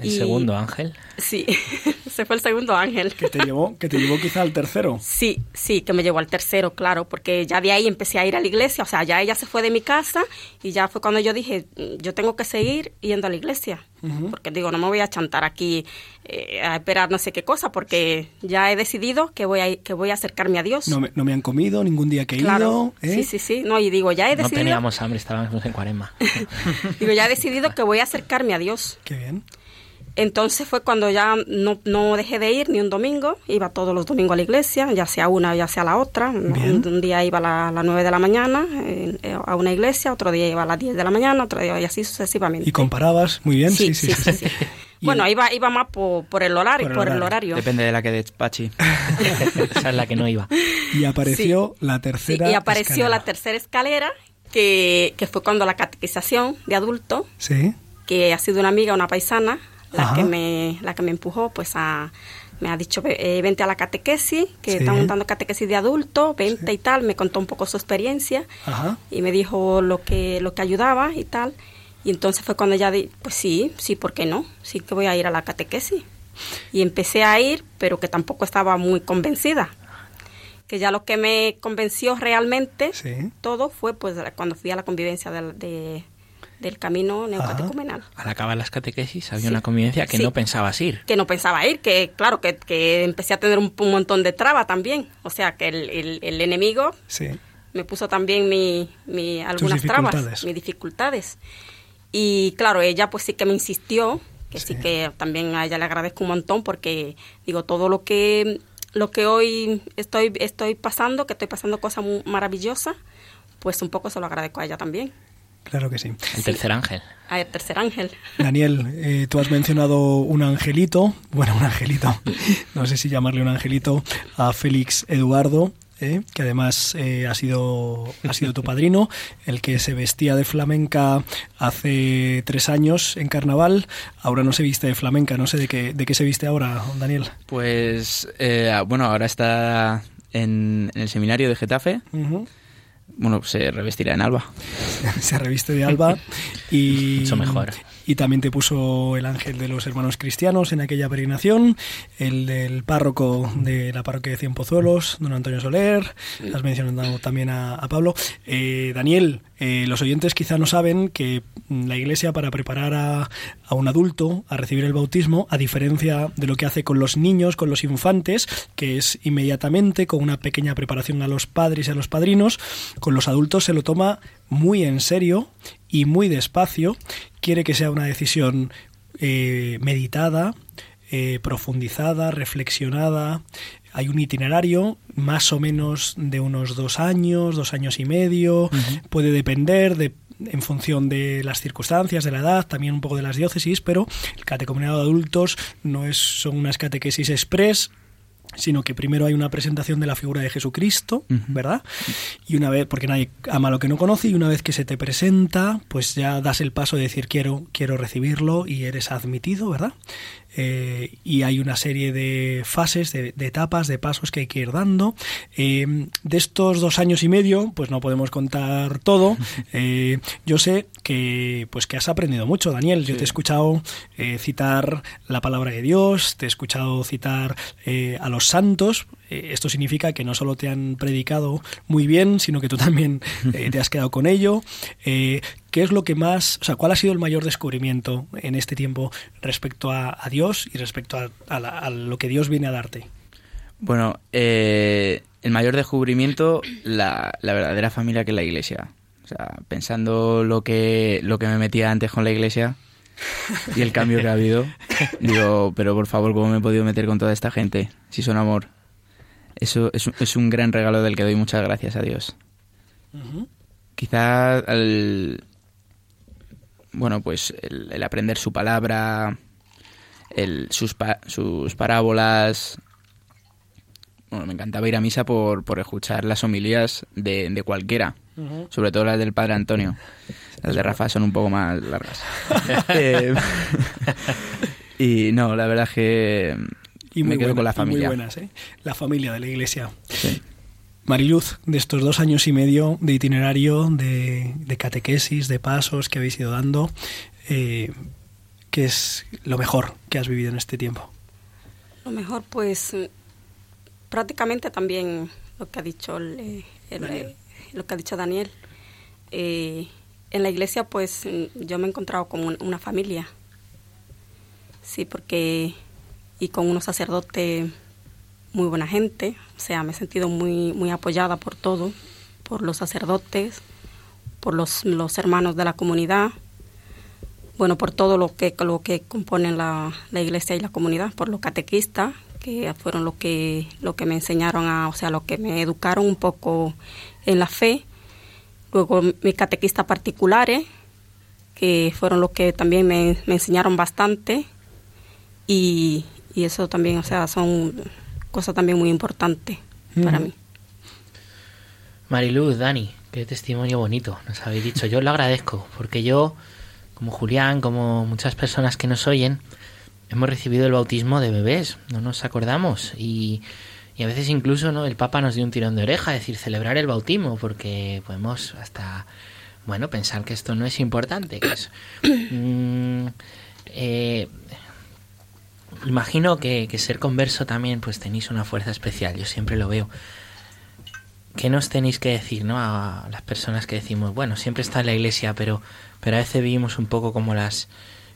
El Y- segundo ángel. Sí, <laughs> ese fue el segundo ángel. Que te llevó, que te llevó quizá al tercero. Sí, sí, que me llevó al tercero, claro, porque ya de ahí empecé a ir a la iglesia, o sea, ya ella se fue de mi casa y ya fue cuando yo dije, "Mm, yo tengo que seguir yendo a la iglesia. Porque digo, no me voy a chantar aquí eh, a esperar no sé qué cosa, porque ya he decidido que voy a, que voy a acercarme a Dios. No me, no me han comido ningún día que he Claro, ido. ¿eh? sí, sí, sí. No, y digo, ya he No decidido. teníamos hambre, estábamos en cuarema. <laughs> digo, ya he decidido que voy a acercarme a Dios. Qué bien. Entonces fue cuando ya no, no dejé de ir ni un domingo, iba todos los domingos a la iglesia, ya sea una, ya sea la otra. Un, día iba a la- a las 9 de la mañana eh, a una iglesia, otro día iba a las 10 de la mañana, otro día y así sucesivamente. Y comparabas, muy bien, Sí, sí, sí. <laughs> bueno, iba, iba más por, por el horario. Por Por el el horario. horario. Depende de la que despachi. <laughs> Esa es la que no iba. Y apareció la Sí, tercera. y apareció escalera. la tercera escalera, que, que fue cuando la catequización de adulto, Sí. que ha sido una amiga, una paisana, la Ajá. que me la que me empujó, pues a me ha dicho, "Ve- eh, vente a la catequesis, que Sí. están montando catequesis de adulto, vente y tal, me contó un poco su experiencia Ajá. y me dijo lo que lo que ayudaba y tal. Y entonces fue cuando ya di, pues sí, sí, ¿por qué no? Sí que voy a ir a la catequesis. Y empecé a ir, pero que tampoco estaba muy convencida. Que ya lo que me convenció realmente Sí. todo fue pues cuando fui a la convivencia del, de- del camino neocatecumenal. Al acabar las catequesis había Sí. una convivencia que Sí. no pensabas ir. Que no pensaba ir, que claro, que, que empecé a tener un, un montón de traba también. O sea, que el, el- el enemigo Sí. me puso también mi, mi algunas trabas, mis dificultades. Y claro, ella pues sí que me insistió, que sí. Sí. que también a ella le agradezco un montón porque digo todo lo que lo que hoy estoy estoy pasando, que estoy pasando cosas maravillosas, pues un poco se lo agradezco a ella también, Claro que sí. El tercer ángel. a el tercer ángel. Daniel, <laughs> eh, tú has mencionado un angelito, bueno, un angelito, <laughs> no sé si llamarle un angelito, a Félix Eduardo, eh, que además eh, ha, sido, ha sido tu padrino, el que se vestía de flamenca hace tres años en carnaval, ahora no se viste de flamenca, no sé de qué, de qué se viste ahora, Daniel. Pues, eh, bueno, ahora está en, en el seminario de Getafe. Bueno, se revestirá en alba. <laughs> se reviste de alba y, <laughs> Mucho mejor. Y también te puso el ángel de los hermanos cristianos en aquella peregrinación, el del párroco de la parroquia de Cienpozuelos, don Antonio Soler, has mencionado también a, a Pablo. Eh, Daniel, eh, los oyentes quizá no saben que la iglesia para preparar a, a un adulto a recibir el bautismo, a diferencia de lo que hace con los niños, con los infantes, que es inmediatamente con una pequeña preparación a los padres y a los padrinos, con los adultos se lo toma muy en serio y muy despacio, quiere que sea una decisión eh, meditada, eh, profundizada, reflexionada. Hay un itinerario más o menos de unos dos años, dos años y medio, puede depender de en función de las circunstancias, de la edad, también un poco de las diócesis, pero el catecumenado de adultos no es, son unas catequesis express, sino que primero hay una presentación de la figura de Jesucristo. ¿verdad? Y una vez, porque nadie ama lo que no conoce, y una vez que se te presenta, pues ya das el paso de decir quiero, quiero recibirlo y eres admitido, ¿verdad? Eh, y hay una serie de fases, de, de etapas, de pasos que hay que ir dando. Eh, de estos dos años y medio, pues no podemos contar todo. <laughs> Eh, yo sé que, pues que has aprendido mucho, Daniel. Yo te he escuchado citar la palabra de Dios, te he escuchado citar a los santos. Esto significa que no solo te han predicado muy bien, sino que tú también te has quedado con ello. ¿Qué es lo que más, o sea, cuál ha sido el mayor descubrimiento en este tiempo respecto a, a Dios y respecto a, a la- a lo que Dios viene a darte? Bueno, eh, el mayor descubrimiento, la, la verdadera familia que es la iglesia. O sea, pensando lo que, lo que me metía antes con la iglesia y el cambio que ha habido, <laughs> digo, pero por favor, ¿cómo me he podido meter con toda esta gente? Si son amor. Eso es, un- es un gran regalo del que doy muchas gracias a Dios. Quizá el, bueno, pues el, el aprender su palabra, el, sus, pa- sus parábolas. Bueno, me encantaba ir a misa por, por escuchar las homilías de, de cualquiera, sobre todo las del Padre Antonio. Las de Rafa son un poco más largas. <laughs> Eh, y no, la verdad es que Y me muy quedo buena- con la y muy familia. buenas, ¿eh? La familia de la iglesia. Sí. Mariluz, de estos dos años y medio de itinerario, de, de catequesis, de pasos que habéis ido dando, eh, ¿qué es lo mejor que has vivido en este tiempo? Lo mejor, pues, prácticamente también lo que ha dicho el, eh, el- eh, lo que ha dicho Daniel. Eh, en la iglesia, pues, yo me he encontrado como un- una familia. Sí, porque y con unos sacerdotes muy buena gente, o sea, me he sentido muy muy apoyada por todo, por los sacerdotes, por los, los hermanos de la comunidad, bueno, por todo lo que lo que componen la, la iglesia y la comunidad, por los catequistas que fueron los que lo que me enseñaron a, o sea, lo que me educaron un poco en la fe. Luego mis catequistas particulares, que fueron los que también me, me enseñaron bastante. Y, y, eso también, o sea, son cosas también muy importantes para mí. Mariluz, Dani, qué testimonio bonito nos habéis dicho. Yo lo agradezco, porque yo, como Julián, como muchas personas que nos oyen, hemos recibido el bautismo de bebés, no nos acordamos. Y, y a veces incluso no el Papa nos dio un tirón de oreja, decir, celebrar el bautismo, porque podemos hasta, bueno, pensar que esto no es importante. Que es, <coughs> mm, eh, imagino que, que, ser converso también, pues tenéis una fuerza especial, yo siempre lo veo. ¿Qué nos tenéis que decir, no? A las personas que decimos, bueno, siempre está en la iglesia, pero, pero a veces vivimos un poco como las,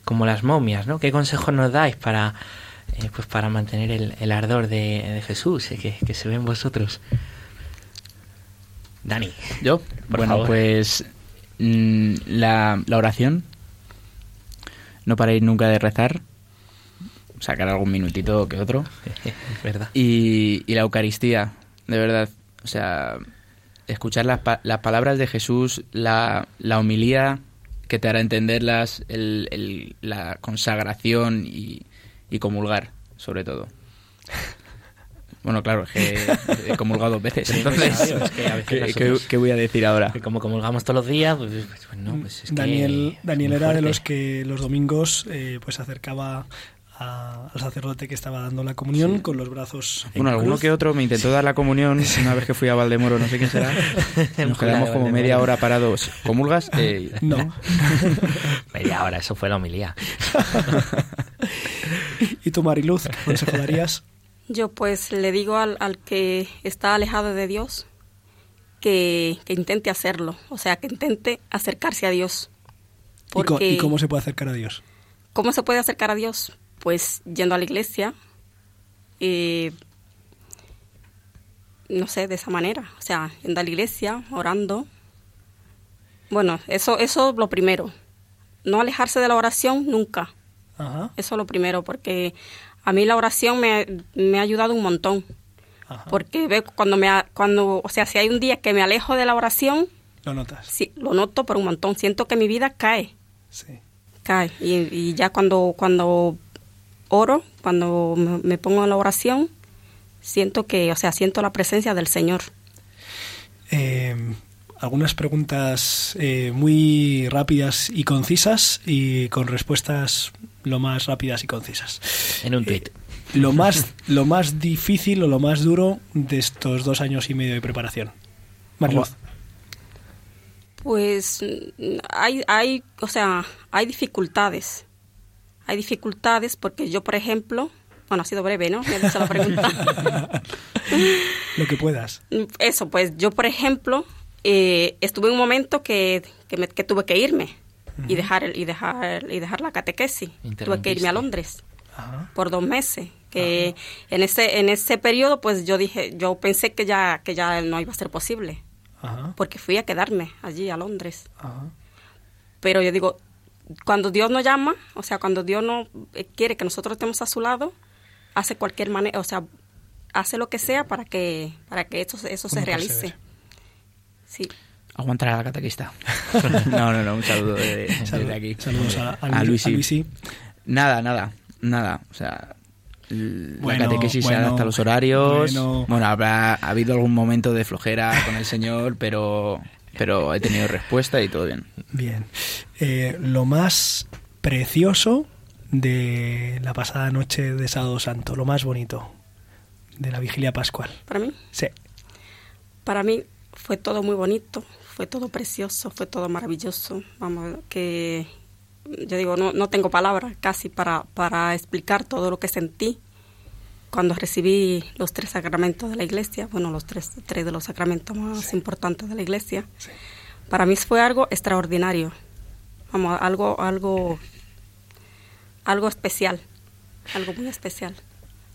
como las momias, ¿no? ¿Qué consejos nos dais para, eh, pues para mantener el, el ardor de, de Jesús eh, que, que, se ve en vosotros? Dani. ¿Yo? bueno, favor. pues mmm, la, la oración. No paréis nunca de rezar sacar algún minutito que otro. es <laughs> verdad. Y, y, la Eucaristía, de verdad. O sea, escuchar las, pa las palabras de Jesús, la, la, homilía que te hará entenderlas, el, el, la consagración y, y, comulgar, sobre todo. <laughs> Bueno, claro, es que he comulgado dos veces. Entonces, sí, es que a veces ¿qué, ¿qué, ¿qué, voy a decir ahora? Que como comulgamos todos los días, pues, pues no, pues es Daniel, que Daniel era de los que los domingos eh, pues acercaba a, al sacerdote que estaba dando la comunión sí. con los brazos. Bueno, alguno cruz. que otro me intentó dar la comunión una vez que fui a Valdemoro, no sé quién será. <laughs> Nos quedamos como media hora parados. ¿Comulgas? Eh, no. <laughs> media hora, eso fue la homilía. <laughs> ¿Y tú, Mariluz, qué consejo darías? Yo pues le digo al, al que está alejado de Dios que, que, intente hacerlo, o sea, que intente acercarse a Dios. Porque, ¿Y, cómo se puede acercar a Dios? ¿Cómo se puede acercar a Dios? Pues yendo a la iglesia, eh, no sé, de esa manera, o sea, yendo a la iglesia, orando. Bueno, eso, eso es lo primero. No alejarse de la oración nunca. Ajá. Eso es lo primero, porque a mí la oración me, me ha ayudado un montón. Ajá. Porque veo cuando me, cuando, o sea, si hay un día que me alejo de la oración, lo notas. Sí, lo noto por un montón. Siento que mi vida cae. Sí. Cae. Y, y ya cuando, cuando oro, cuando me, pongo en la oración, siento que, o sea, siento la presencia del Señor. Eh, algunas preguntas eh, muy rápidas y concisas y con respuestas lo más rápidas y concisas. En un tweet. Eh, lo más, lo más difícil o lo más duro de estos dos años y medio de preparación. Mariluz. Pues hay, hay, o sea, hay dificultades. Hay dificultades porque yo, por ejemplo, bueno, ha sido breve, ¿no? Me la pregunta. <laughs> Lo que puedas. Eso, pues yo, por ejemplo, eh, estuve en un momento que, que, me, que tuve que irme uh -huh. y dejar y dejar y dejar la catequesis. Tuve que irme a Londres uh -huh. por dos meses. Que uh -huh. en ese en ese periodo, pues yo dije, yo pensé que ya que ya no iba a ser posible, porque fui a quedarme allí a Londres. Pero yo digo, cuando Dios nos llama, o sea, cuando Dios no quiere que nosotros estemos a su lado, hace cualquier manera, o sea, hace lo que sea para que para que eso, eso se realice. Sí. Aguantar a la catequista. <laughs> no, no, no, un saludo de, Salud, de aquí. Saludos a, a, a Luisi. A Luisi. Nada, nada, nada. O sea, bueno, la catequesis bueno, se adapta a los horarios. Bueno. bueno, habrá ha habido algún momento de flojera con el señor, pero pero he tenido respuesta y todo bien. Bien. Eh, lo más precioso de la pasada noche de Sábado Santo, lo más bonito de la vigilia pascual. ¿Para mí? Sí. Para mí fue todo muy bonito, fue todo precioso, fue todo maravilloso. Vamos, que yo digo, no, no tengo palabras casi para, para explicar todo lo que sentí cuando recibí los tres sacramentos de la iglesia, bueno, los tres, tres de los sacramentos más sí. importantes de la iglesia. Sí. Para mí fue algo extraordinario, vamos, algo, algo, algo especial. algo muy especial.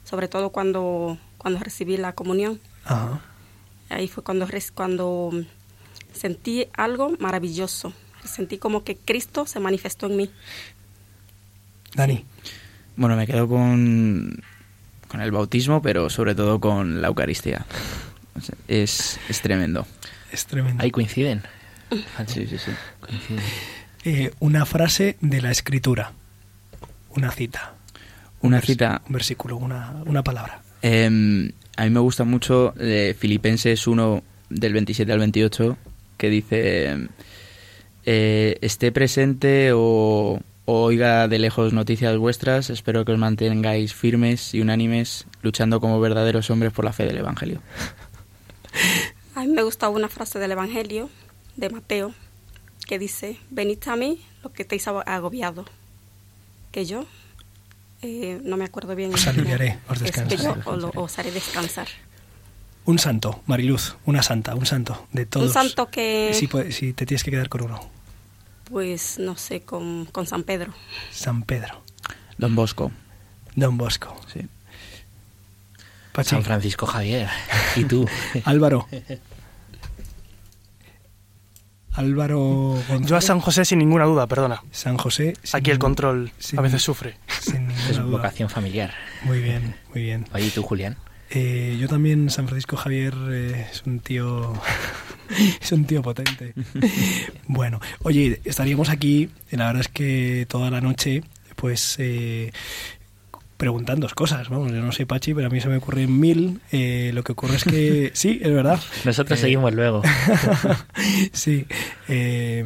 Sobre todo cuando, cuando recibí la comunión. Ajá. Ahí fue cuando, cuando sentí algo maravilloso. Sentí como que Cristo se manifestó en mí. Dani. Bueno, me quedo con, con el bautismo, pero sobre todo con la Eucaristía. Es, es tremendo. Es tremendo. Ahí coinciden. Sí, sí, sí. Coinciden. Eh, una frase de la escritura. Una cita. Una cita. Un versículo, una, una palabra. Em, a mí me gusta mucho de Filipenses 1 del 27 al 28 que dice eh, esté presente o oiga de lejos noticias vuestras, espero que os mantengáis firmes y unánimes luchando como verdaderos hombres por la fe del Evangelio. A mí me gusta una frase del Evangelio de Mateo que dice, venid a mí lo que estéis ag- agobiado, que yo eh, no me acuerdo bien. Os aliviaré, os Es que descansaré. yo os, lo- os haré descansar. Un santo, Mariluz, una santa, un santo de todos. Un santo que, Si, puede- si te tienes que quedar con uno. Pues, no sé, con, con San Pedro. San Pedro, Don Bosco, Don Bosco, sí. Pachi, San Francisco Javier. ¿Y tú? <laughs> Álvaro. Álvaro González. Yo a San José sin ninguna duda, perdona. San José. sin Aquí el control sin- a veces sufre. Sin ninguna Es duda. vocación familiar. Muy bien, muy bien. Oye, ¿y tú, Julián? Eh, yo también, San Francisco Javier eh, es un tío. <laughs> es un tío potente. <laughs> bueno, oye, estaríamos aquí, y la verdad es que toda la noche, pues. Eh, preguntando cosas, vamos, yo no sé Pachi, pero a mí se me ocurren mil. Eh, lo que ocurre es que <laughs> sí, es verdad. Nosotros Eh, seguimos luego. sí, eh,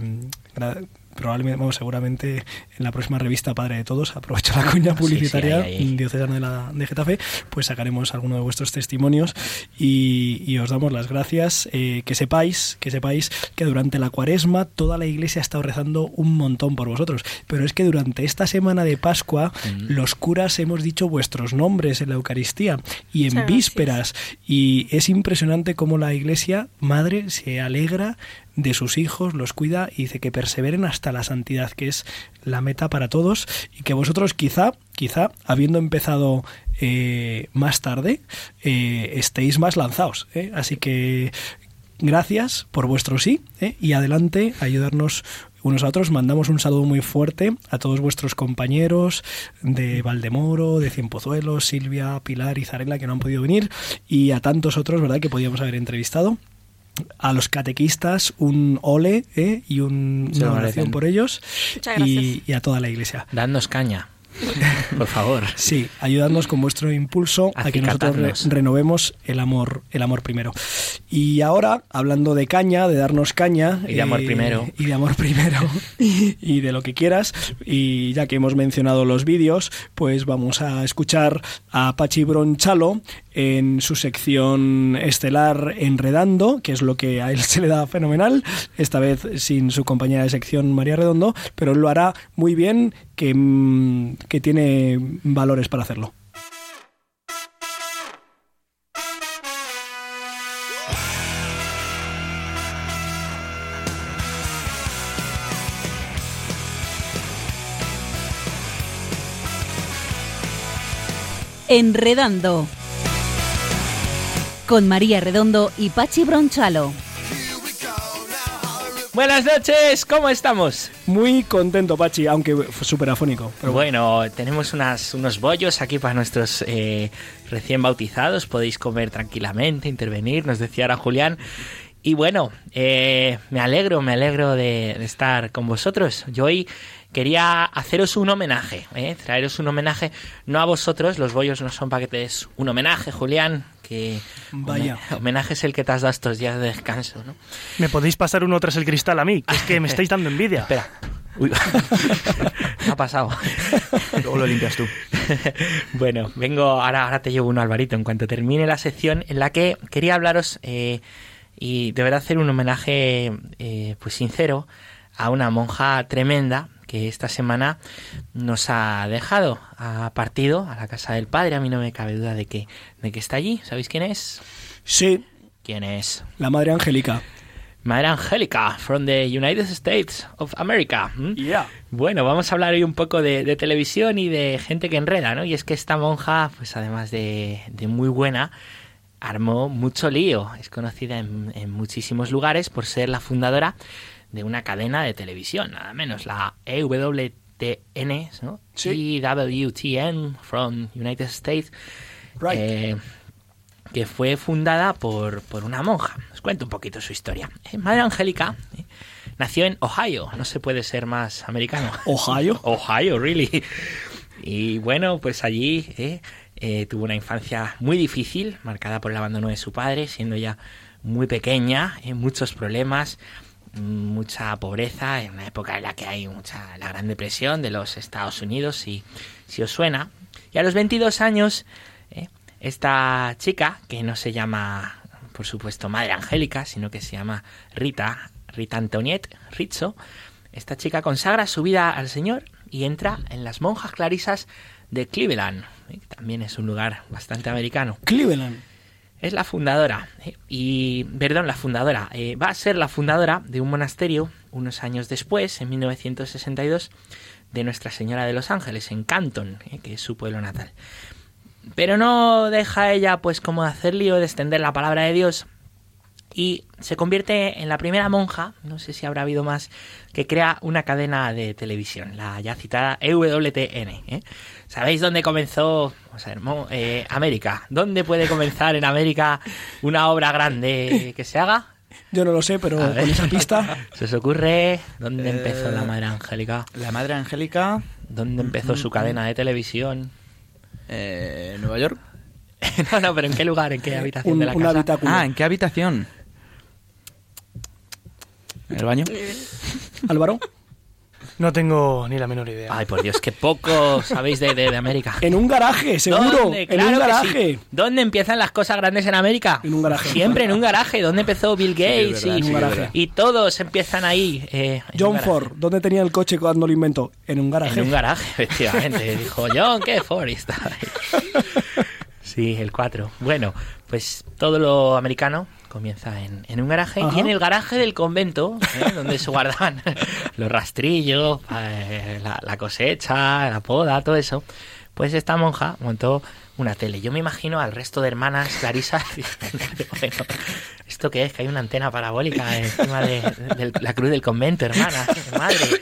probablemente, seguramente en la próxima revista Padre de Todos, aprovecho la cuña <laughs> Sí, sí, publicitaria ahí. diocesana de, la, de Getafe, pues sacaremos alguno de vuestros testimonios y, y os damos las gracias. Eh, que sepáis, que sepáis que durante la cuaresma toda la iglesia ha estado rezando un montón por vosotros, pero es que durante esta semana de Pascua Mm. los curas hemos dicho vuestros nombres en la Eucaristía y en Muchas gracias. vísperas y es impresionante cómo la iglesia madre se alegra de sus hijos, los cuida y dice que perseveren hasta la santidad, que es la meta para todos y que vosotros quizá, quizá, habiendo empezado eh, más tarde, eh, estéis más lanzados. ¿eh? Así que gracias por vuestro sí ¿eh? y adelante, ayudarnos unos a otros. Mandamos un saludo muy fuerte a todos vuestros compañeros de Valdemoro, de Cienpozuelos, Silvia, Pilar y Zarela que no han podido venir y a tantos otros, ¿verdad?, que podíamos haber entrevistado. A los catequistas un ole ¿eh? y un, una oración por ellos Muchas gracias. y, y a toda la iglesia. Dadnos caña. <laughs> Por favor. Sí, ayudadnos con vuestro impulso a que nosotros re- renovemos el amor, el amor primero. Y ahora, hablando de caña, de darnos caña eh, Y de amor primero. y de amor primero <laughs> y de lo que quieras, y ya que hemos mencionado los vídeos, pues vamos a escuchar a Pachi Bronchalo en su sección estelar Enredando, que es lo que a él <laughs> se le da fenomenal, esta vez sin su compañera de sección María Redondo, pero él lo hará muy bien, que, mm, que tiene valores para hacerlo. Enredando. Con María Redondo y Pachi Bronchalo. Buenas noches, ¿cómo estamos? Muy contento, Pachi, aunque súper afónico. Pero bueno. Bueno, tenemos unas, unos bollos aquí para nuestros eh, recién bautizados. Podéis comer tranquilamente, intervenir, nos decía ahora Julián. Y bueno, eh, me alegro, me alegro de, de estar con vosotros. Yo hoy quería haceros un homenaje, ¿eh? traeros un homenaje, no a vosotros, los bollos no son para que te des un homenaje, Julián, que Vaya. home- homenaje es el que te has dado estos días de descanso, ¿no? ¿Me podéis pasar uno tras el cristal a mí? Que es que me <laughs> estáis dando envidia. Espera. Uy. <laughs> ¿Qué ha pasado? <laughs> Luego lo limpias tú. bueno, vengo, ahora, ahora te llevo uno, Alvarito, en cuanto termine la sección en la que quería hablaros eh, y de verdad hacer un homenaje eh, pues sincero a una monja tremenda que esta semana nos ha dejado, ha partido a la casa del padre, a mí no me cabe duda de que, de que está allí, ¿sabéis quién es? Sí, ¿Quién es? la Madre Angélica. Madre Angélica, from the United States of America. ¿m? Yeah. Bueno, vamos a hablar hoy un poco de, de televisión y de gente que enreda, ¿no? Y es que esta monja, pues además de, de muy buena, armó mucho lío. Es conocida en, en muchísimos lugares por ser la fundadora de una cadena de televisión, nada menos, la EWTN, ¿no? Sí. EWTN from United States. Right. Eh, que fue fundada por, por una monja. Os cuento un poquito su historia. Eh, Madre Angélica eh, nació en Ohio, no se puede ser más americano. Ohio. <laughs> Ohio, really. Y bueno, pues allí eh, eh, tuvo una infancia muy difícil, marcada por el abandono de su padre, siendo ya muy pequeña, eh, muchos problemas, mucha pobreza, en una época en la que hay mucha la Gran Depresión de los Estados Unidos, si, si os suena. Y a los 22 años, eh, esta chica, que no se llama, por supuesto, Madre Angélica, sino que se llama Rita, Rita Antoniette Rizzo, esta chica consagra su vida al Señor y entra en las monjas clarisas de Cleveland, eh, que también es un lugar bastante americano. Cleveland. Es la fundadora, eh, y perdón, la fundadora, eh, va a ser la fundadora de un monasterio unos años después, en 1962, de Nuestra Señora de los Ángeles, en Canton, eh, que es su pueblo natal. Pero no deja ella, pues, como de hacer lío, de extender la palabra de Dios y se convierte en la primera monja, no sé si habrá habido más, que crea una cadena de televisión, la ya citada EWTN. ¿eh? ¿Sabéis dónde comenzó vamos a ver, mo- eh, América? ¿Dónde puede comenzar en América una obra grande que se haga? Yo no lo sé, pero A ver. con esa pista. <laughs> ¿Se os ocurre dónde empezó Eh, la Madre Angélica? La Madre Angélica, ¿Dónde empezó su cadena de televisión? eh, Nueva York. <laughs> no, no, pero ¿en qué lugar? ¿En qué habitación Un, de la casa? habitáculo. Ah, ¿en qué habitación? ¿En el baño? Álvaro. No tengo ni la menor idea. Ay, por Dios, qué poco sabéis de, de- de América. En un garaje, seguro. ¿Dónde? En Claro un garaje. sí. ¿Dónde empiezan las cosas grandes en América? En un garaje. Siempre en un garaje. ¿Dónde empezó Bill Gates? verdad, y, sí verdad. y todos empiezan ahí. eh, John. Ford, ¿dónde tenía el coche cuando lo inventó? En un garaje. En un garaje, efectivamente. <laughs> Dijo John, ¿qué Ford? Y ahí. Sí, el 4. Bueno, pues todo lo americano comienza en, en un garaje Ajá. y en el garaje del convento, ¿eh? donde se guardaban <laughs> los rastrillos, eh, la, la cosecha, la poda, todo eso, pues esta monja montó una tele. Yo me imagino al resto de hermanas clarisas <laughs> bueno, ¿esto qué es? Que hay una antena parabólica encima de, de la cruz del convento, hermana, madre.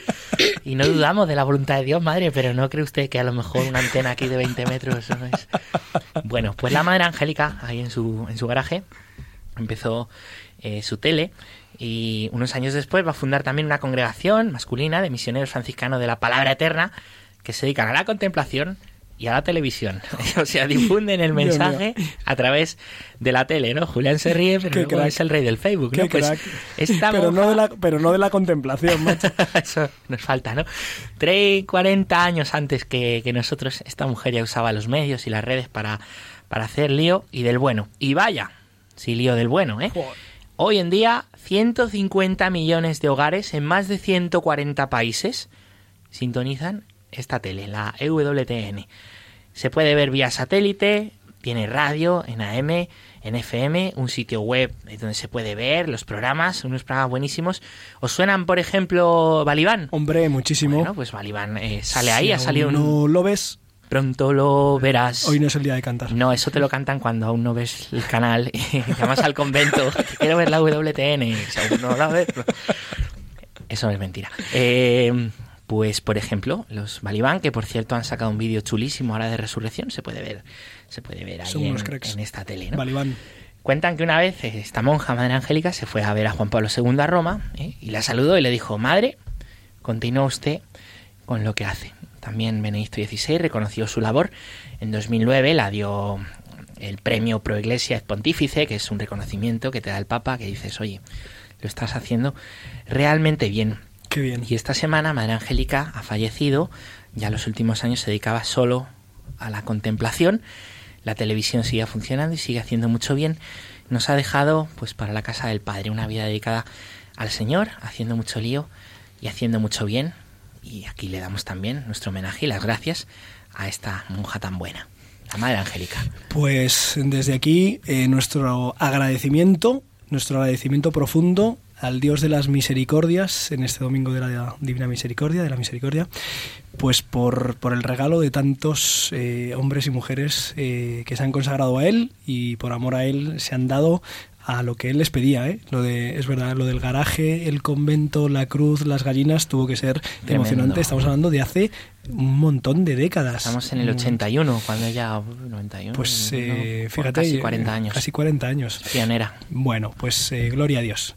Y no dudamos de la voluntad de Dios, madre, pero ¿no cree usted que a lo mejor una antena aquí de 20 metros no es? Bueno, pues la madre Angélica, ahí en su, en su garaje, empezó eh, su tele y unos años después va a fundar también una congregación masculina de misioneros franciscanos de la Palabra Eterna que se dedican a la contemplación y a la televisión. <laughs> o sea, difunden el mensaje a través de la tele, ¿no? Julián se ríe, pero luego es el rey del Facebook, ¿no? Pues esta pero, no de la, pero no de la contemplación, <laughs> macho. Eso nos falta, ¿no? 30, 40 años antes que, que nosotros, esta mujer ya usaba los medios y las redes para, para hacer lío y del bueno. Y vaya, sí, lío del bueno, ¿eh? Hoy en día, 150 millones de hogares en más de 140 países sintonizan esta tele, la EWTN. Se puede ver vía satélite, tiene radio en AM, en FM, un sitio web donde se puede ver los programas, unos programas buenísimos. ¿Os suenan, por ejemplo, Balibán? Hombre, muchísimo. Bueno, pues Balibán eh, sale ahí, Si ha salido un... No lo ves, Pronto lo verás. hoy no es el día de cantar. No, eso te lo cantan cuando aún no ves el canal y <laughs> llamas al convento. <laughs> Quiero ver la WTN. Si aún no la ves. pues- Eso no es mentira. Eh, pues, por ejemplo, los Balibán, que por cierto han sacado un vídeo chulísimo ahora de resurrección, se puede ver, se puede ver ahí Son en, esta tele. ¿no? Balibán. Cuentan que una vez esta monja, Madre Angélica, se fue a ver a Juan Pablo II a Roma ¿eh? y la saludó y le dijo, Madre, continúa usted con lo que hace. También Benedicto XVI reconoció su labor. En 2009 la dio el premio Pro Iglesia Pontífice, que es un reconocimiento que te da el Papa, que dices, oye, lo estás haciendo realmente bien. Qué bien. Y esta semana Madre Angélica ha fallecido, ya en los últimos años se dedicaba solo a la contemplación, la televisión sigue funcionando y sigue haciendo mucho bien. Nos ha dejado, pues para la casa del Padre, una vida dedicada al Señor, haciendo mucho lío y haciendo mucho bien. Y aquí le damos también nuestro homenaje y las gracias a esta monja tan buena, la Madre Angélica. Pues desde aquí eh, nuestro agradecimiento, nuestro agradecimiento profundo al Dios de las misericordias en este domingo de la Divina Misericordia, de la Misericordia, pues por, por el regalo de tantos eh, hombres y mujeres eh, que se han consagrado a Él y por amor a Él se han dado a lo que él les pedía, ¿eh? Lo de, es verdad, lo del garaje, el convento, la cruz, las gallinas, tuvo que ser emocionante. Estamos hablando de hace un montón de décadas. Estamos en el 81, cuando ya 91. Pues eh, fíjate, casi 40 años. Casi 40 años. Pionera. Bueno, pues eh, gloria a Dios.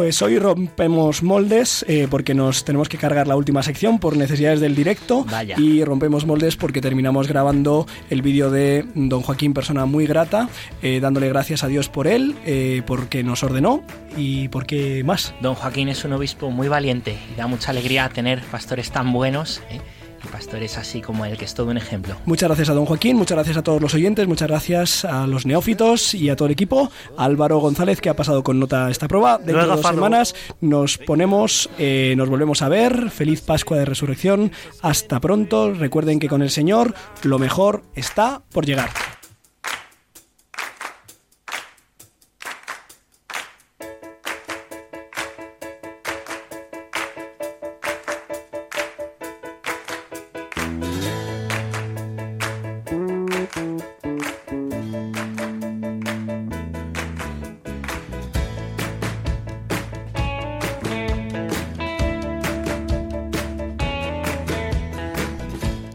Pues hoy rompemos moldes eh, porque nos tenemos que cargar la última sección por necesidades del directo Vaya. y rompemos moldes porque terminamos grabando el vídeo de don Joaquín, persona muy grata, eh, dándole gracias a Dios por él, eh, porque nos ordenó y porque más. Don Joaquín es un obispo muy valiente y da mucha alegría tener pastores tan buenos. ¿eh? Y pastores así como el que es todo un ejemplo. Muchas gracias a don Joaquín, muchas gracias a todos los oyentes, muchas gracias a los neófitos y a todo el equipo. Álvaro González, que ha pasado con nota esta prueba. Dentro de dos semanas nos ponemos, eh, nos volvemos a ver. Feliz Pascua de Resurrección. Hasta pronto. Recuerden que con el Señor lo mejor está por llegar.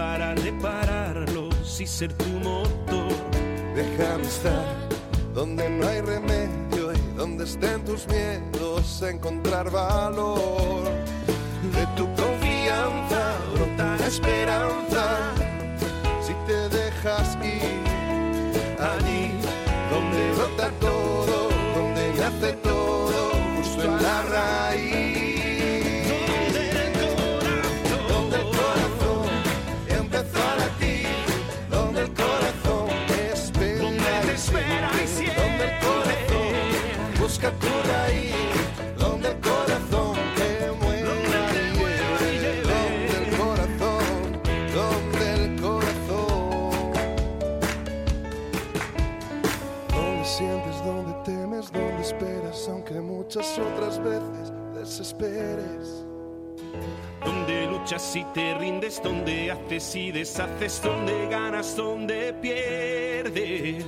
para repararlos y ser tu motor. Déjame estar donde no hay remedio y donde estén tus miedos, encontrar valor. De tu confianza brota la esperanza. Si te dejas ir allí donde brota todo, donde nace todo, Y te rindes, donde haces y deshaces, donde ganas, donde pierdes.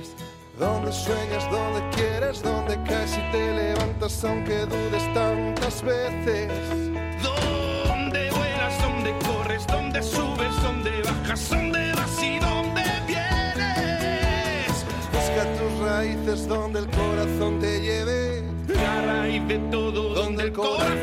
Donde sueñas, donde quieres, donde caes y te levantas aunque dudes tantas veces. Donde vuelas, donde corres, donde subes, donde bajas, donde vas y donde vienes. Busca tus raíces donde el corazón te lleve. La raíz de todo. Donde el corazón